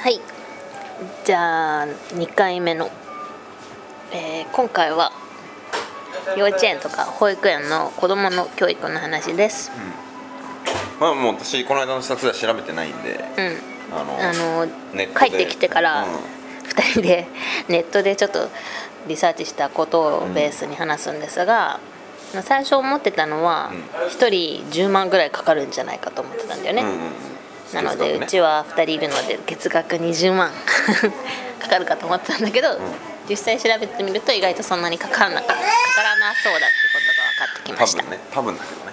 はい。じゃあ2回目の、えー今回は幼稚園とか保育園の子どもの教育の話です。まあもう私この間の視察では調べてないんでうん。あのあの帰ってきてからうん。2人でネットでちょっとリサーチしたことをベースに話すんですが、最初思ってたのは1人10万ぐらいかかるんじゃないかと思ってたんだよね、うんうんうんなので、ね。うちは2人いるので月額20万 かかるかと思ってたんだけど、実際調べてみると意外とそんなにかからなかかからなそうだってことが分かってきました。多分ね多分だけどね。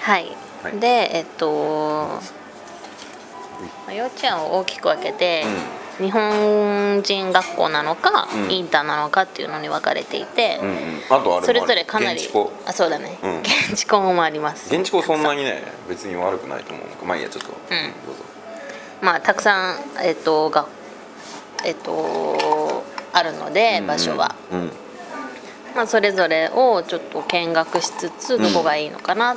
はい、はい。でえっと、まあ幼稚園を大きく分けて、日本人学校なのか、うん。インターなのかっていうのに分かれていて、うんうん。あとあれもある。それぞれかなり現地校。あそうだね、うん。現地校もあります。現地校そんなにね別に悪くないと思う。まあいいやちょっと、ん。どうぞ。まあたくさんえっとがえっとあるので、場所は、うん。まあ、それぞれをちょっと見学しつつどこがいいのかなっ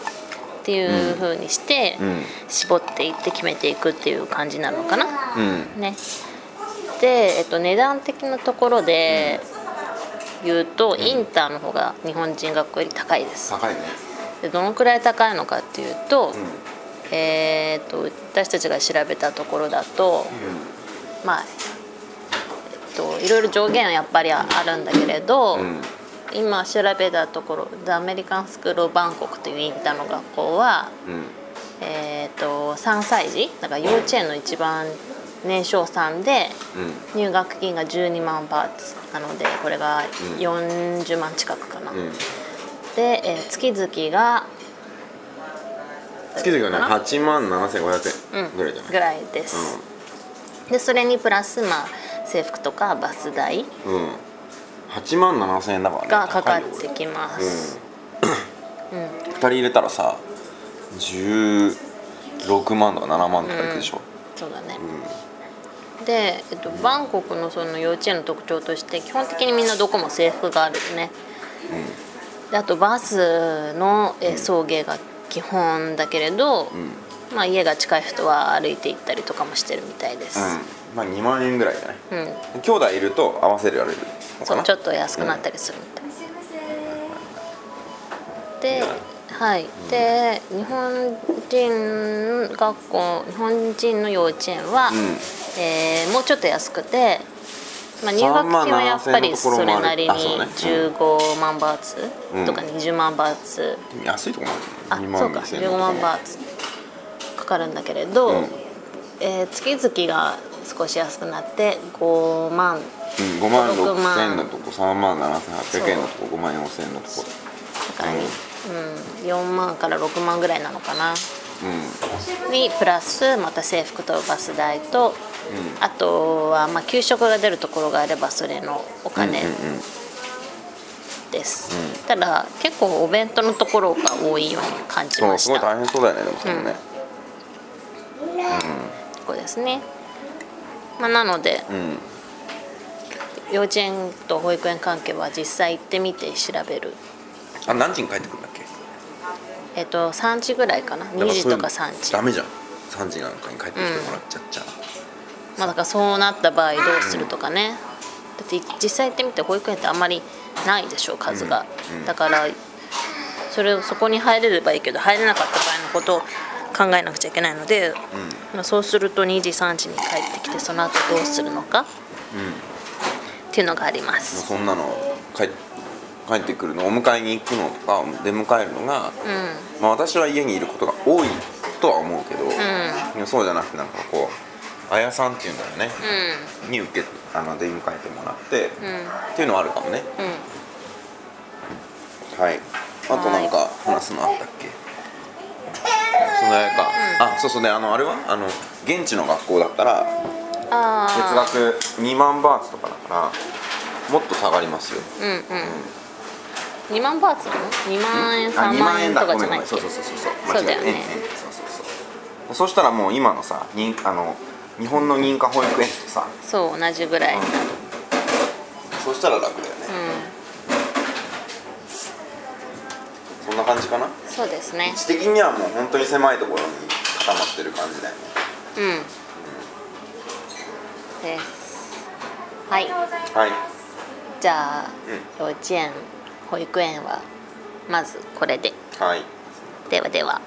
ていうふうにして、うん。絞っていって決めていくっていう感じなのかな、うん。ねで、えっと、値段的なところで言うと、インターの方が日本人学校より高いです。高いね。でどのくらい高いのかっていうと、うん。えーっと私たちが調べたところだと、まあえっといろいろ上限はやっぱりあるんだけれど、うん。今調べたところ「The American School of Bangkok」というインターの学校は、うん。えー、と3歳児だから幼稚園の一番年少さんでうん。入学金が12万バーツなのでこれが40万近くかな、うん。で、えー月々が月々がねかな？8万7500円ぐらいじゃない？ぐらいです、でそれにプラス、まあ、制服とかバス代うん、うん、8万7000円だからねがかかってきます、うん、2人入れたらさ16万とか7万とかいくでしょ、そうだね、うんで、えっと、バンコクのその幼稚園の特徴として基本的にみんなどこも制服があるよね、であとバスのえ送迎が基本だけれど、まあ、家が近い人は歩いて行ったりとかもしてるみたいです、うん。まあ2万円ぐらいじゃないうん。兄弟いると合わせられるのかな。そうちょっと安くなったりするみたい、ではい。で日本人学校日本人の幼稚園は、うんえーもうちょっと安くて、まあ、入学金はやっぱりそれなりにあそうね。15万バーツとか20万バーツ、安いとこもあある2万そうか。2000 15万バーツかかるんだけれど、うん。えー月々が少し安くなって5万。うん、5万6 6万千円のとこ3万。7800円のとこ5万4千円のとこ。だからに、うん。4万から6万ぐらいなのかな。うにプラスまた制服とバス代と、あとはまあ給食が出るところがあればそれのおん金うんうんうん。です、ただ結構お弁当のところが多いように感じそうすごいました大変そうだよねでもそれもね。ここですね、まあ、なのでうん。幼稚園と保育園関係は実際行ってみて調べる。あ何時に帰ってくるんだっけ？えっと3時ぐらいかな。2時とか3時。ダメじゃん。3時なんかに帰ってきてもらっちゃっちゃまあだからそうなった場合どうするとかね、だって実際行ってみて保育園ってあんまりないでしょ数が、だからそれをそこに入れればいいけど入れなかった場合のことを考えなくちゃいけないので、まあ、そうすると2時3時に帰ってきてその後どうするのかっていうのがあります、そんなの帰帰ってくるのお迎えに行くのとか出迎えるのが、まあ、私は家にいることが多いとは思うけど、そうじゃなくてなんかこうあやさんっていうんだよね、に受けあの出迎えてもらって、っていうのはあるかもね。はい。あとなんか話すのあったっけ？そのか、あそうそうね。あのあれは？あの現地の学校だったらあ月額2万バーツとかだからもっと下がりますよ。うんうん。2万バーツなの？2万円あ3 2万円とかごめんごめんじゃないっけ？そうそうそうそう。そうだよね。間違えたええええそうそうそう。そしたらもう今のさ認あの日本の認可保育園とさ。そう同じぐらい。になるそしたら楽だよね、そんな感じかな？そうですね。位置的にはもう本当に狭いところに固まってる感じだよね。うん。です。はい。はい。じゃあ、幼稚園保育園はまずこれで。はい。ではでは